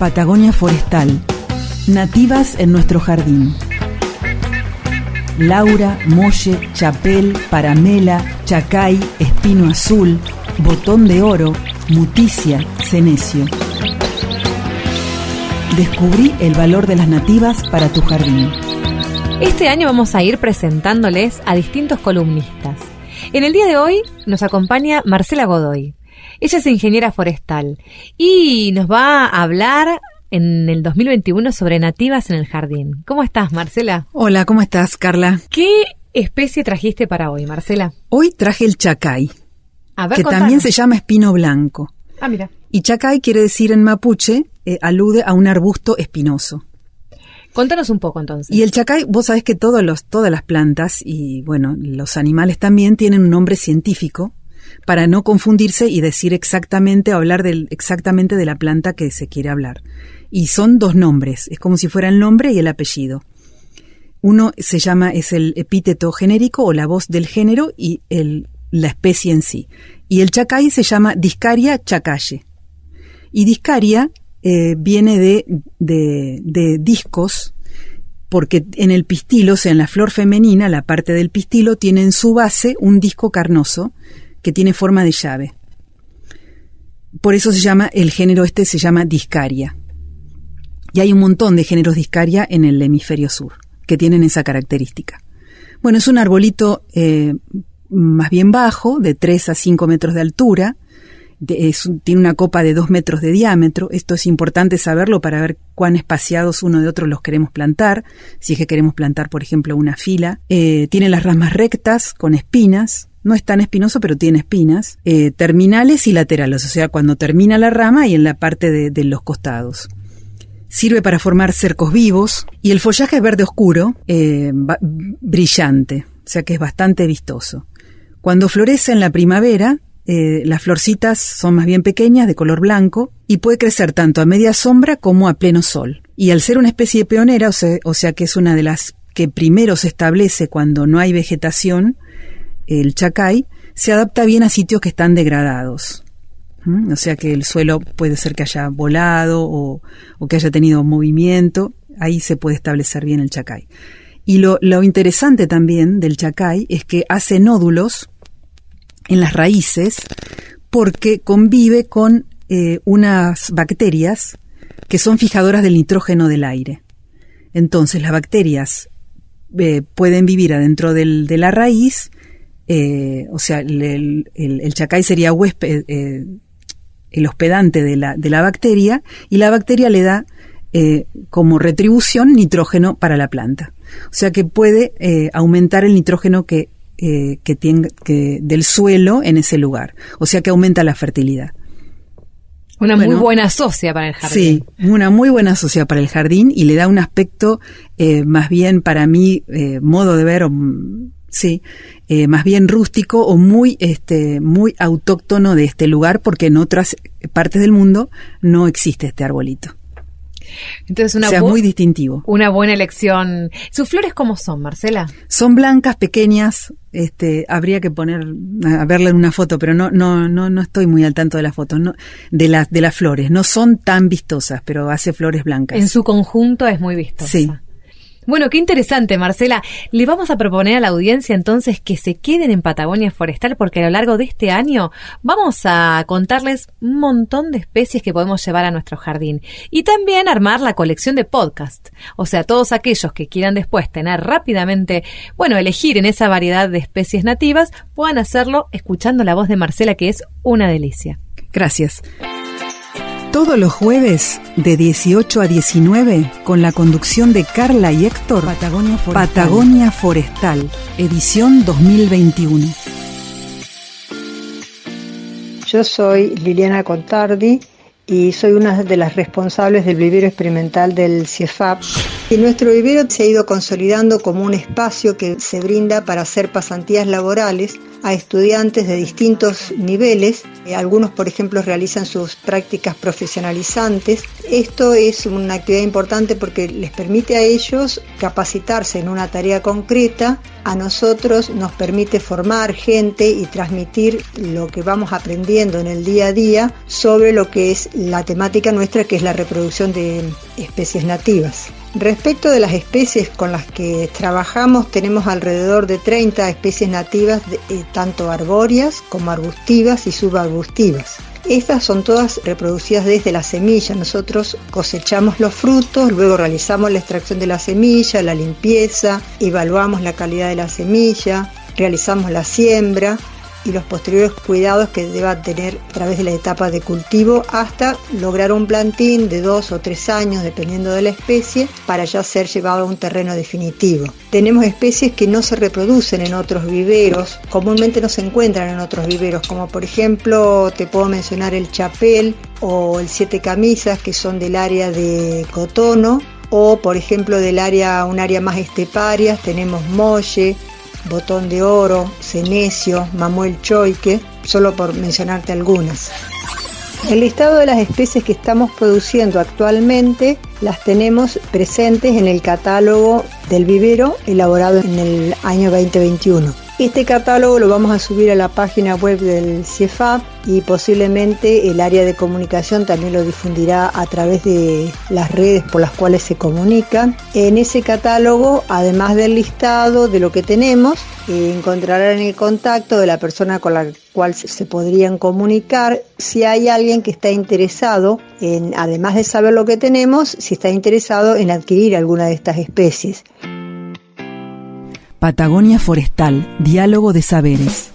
Patagonia Forestal. Nativas en nuestro jardín. Laura, Molle, Chapel, Paramela, Chacay, Espino Azul, Botón de Oro, Muticia, Cenecio. Descubrí el valor de las nativas para tu jardín. Este año vamos a ir presentándoles a distintos columnistas. En el día de hoy nos acompaña Marcela Godoy. Ella es ingeniera forestal y nos va a hablar en el 2021 sobre nativas en el jardín. ¿Cómo estás, Marcela? Hola, ¿cómo estás, Carla? ¿Qué especie trajiste para hoy, Marcela? Hoy traje el chacay, que también se llama espino blanco. Ah, mira. Y chacay quiere decir en mapuche, eh, alude a un arbusto espinoso. Contanos un poco entonces. Y el chacay, vos sabés que todos los, todas las plantas y bueno, los animales también tienen un nombre científico para no confundirse y decir exactamente, hablar del, exactamente de la planta que se quiere hablar. Y son dos nombres, es como si fuera el nombre y el apellido. Uno se llama, es el epíteto genérico o la voz del género y el, la especie en sí. Y el chacay se llama Discaria chacaye. Y Discaria eh, viene de, de, discos, porque en el pistilo, o sea, en la flor femenina, la parte del pistilo tiene en su base un disco carnoso que tiene forma de llave. Por eso se llama, el género este se llama discaria. Y hay un montón de géneros discaria en el hemisferio sur que tienen esa característica. Bueno, es un arbolito eh, más bien bajo, de 3 a 5 metros de altura, tiene una copa de 2 metros de diámetro. Esto es importante saberlo para ver cuán espaciados uno de otro los queremos plantar, si es que queremos plantar, por ejemplo, una fila. Eh, tiene las ramas rectas, con espinas, no es tan espinoso, pero tiene espinas, eh, terminales y laterales, o sea, cuando termina la rama y en la parte de, los costados. Sirve para formar cercos vivos y el follaje es verde oscuro, eh, brillante, o sea que es bastante vistoso. Cuando florece en la primavera, eh, las florcitas son más bien pequeñas, de color blanco, y puede crecer tanto a media sombra como a pleno sol. Y al ser una especie pionera, o sea, o sea que es una de las que primero se establece cuando no hay vegetación, el chacay, se adapta bien a sitios que están degradados. O sea que el suelo puede ser que haya volado o, que haya tenido movimiento, ahí se puede establecer bien el chacay. Y lo, interesante también del chacay es que hace nódulos en las raíces porque convive con eh, unas bacterias que son fijadoras del nitrógeno del aire. Entonces las bacterias eh, pueden vivir adentro del, de la raíz eh, o sea, el, chacay sería huésped, el hospedante de la, de la, bacteria y la bacteria le da como retribución nitrógeno para la planta. O sea que puede aumentar el nitrógeno que, que tiene, que, del suelo en ese lugar. O sea que aumenta la fertilidad. Una muy buena socia para el jardín. Sí, una muy buena socia para el jardín y le da un aspecto más bien para mí, modo de ver, Sí, eh, más bien rústico o muy, este, muy autóctono de este lugar, porque en otras partes del mundo no existe este arbolito. Entonces una o sea, muy distintivo. Una buena elección. ¿Sus flores cómo son, Marcela? Son blancas, pequeñas. Este, habría que poner a verla en una foto, pero no, no, no, no estoy muy al tanto de las fotos, no, de las, de las flores. No son tan vistosas, pero hace flores blancas. En su conjunto es muy vistosa. Sí. Bueno, qué interesante, Marcela. Le vamos a proponer a la audiencia entonces que se queden en Patagonia Forestal porque a lo largo de este año vamos a contarles un montón de especies que podemos llevar a nuestro jardín y también armar la colección de podcast. O sea, todos aquellos que quieran después tener rápidamente, bueno, elegir en esa variedad de especies nativas, puedan hacerlo escuchando la voz de Marcela que es una delicia. Gracias. Todos los jueves de 18 a 19 con la conducción de Carla y Héctor. Patagonia Forestal, edición 2021. Yo soy Liliana Contardi y soy una de las responsables del vivero experimental del CIEFAP Y nuestro vivero se ha ido consolidando como un espacio que se brinda para hacer pasantías laborales a estudiantes de distintos niveles. Eh, algunos, por ejemplo, realizan sus prácticas profesionalizantes. Esto es una actividad importante porque les permite a ellos capacitarse en una tarea concreta. A nosotros nos permite formar gente y transmitir lo que vamos aprendiendo en el día a día sobre lo que es la temática nuestra, que es la reproducción de especies nativas. Respecto de las especies con las que trabajamos, tenemos alrededor de 30 especies nativas, eh, tanto arbóreas como arbustivas y subarbustivas. Estas son todas reproducidas desde la semilla. Nosotros cosechamos los frutos, luego realizamos la extracción de la semilla, la limpieza, evaluamos la calidad de la semilla, realizamos la siembra, y los posteriores cuidados que deba tener a través de la etapa de cultivo hasta lograr un plantín de dos o tres años dependiendo de la especie para ya ser llevado a un terreno definitivo. Tenemos especies que no se reproducen en otros viveros, comúnmente no se encuentran en otros viveros, como por ejemplo te puedo mencionar el chapel o el siete camisas que son del área de cotono o por ejemplo del área un área más esteparia tenemos molle, Botón de Oro, Cenecio, Mamuel Choique, solo por mencionarte algunas. El listado de las especies que estamos produciendo actualmente las tenemos presentes en el catálogo del vivero elaborado en el año 2021. Este catálogo lo vamos a subir a la página web del CIEFAP y posiblemente el área de comunicación también lo difundirá a través de las redes por las cuales se comunican. En ese catálogo, además del listado de lo que tenemos, eh, encontrarán el contacto de la persona con la cual se podrían comunicar si hay alguien que está interesado en, además de saber lo que tenemos, si está interesado en adquirir alguna de estas especies. Patagonia Forestal, Diálogo de Saberes.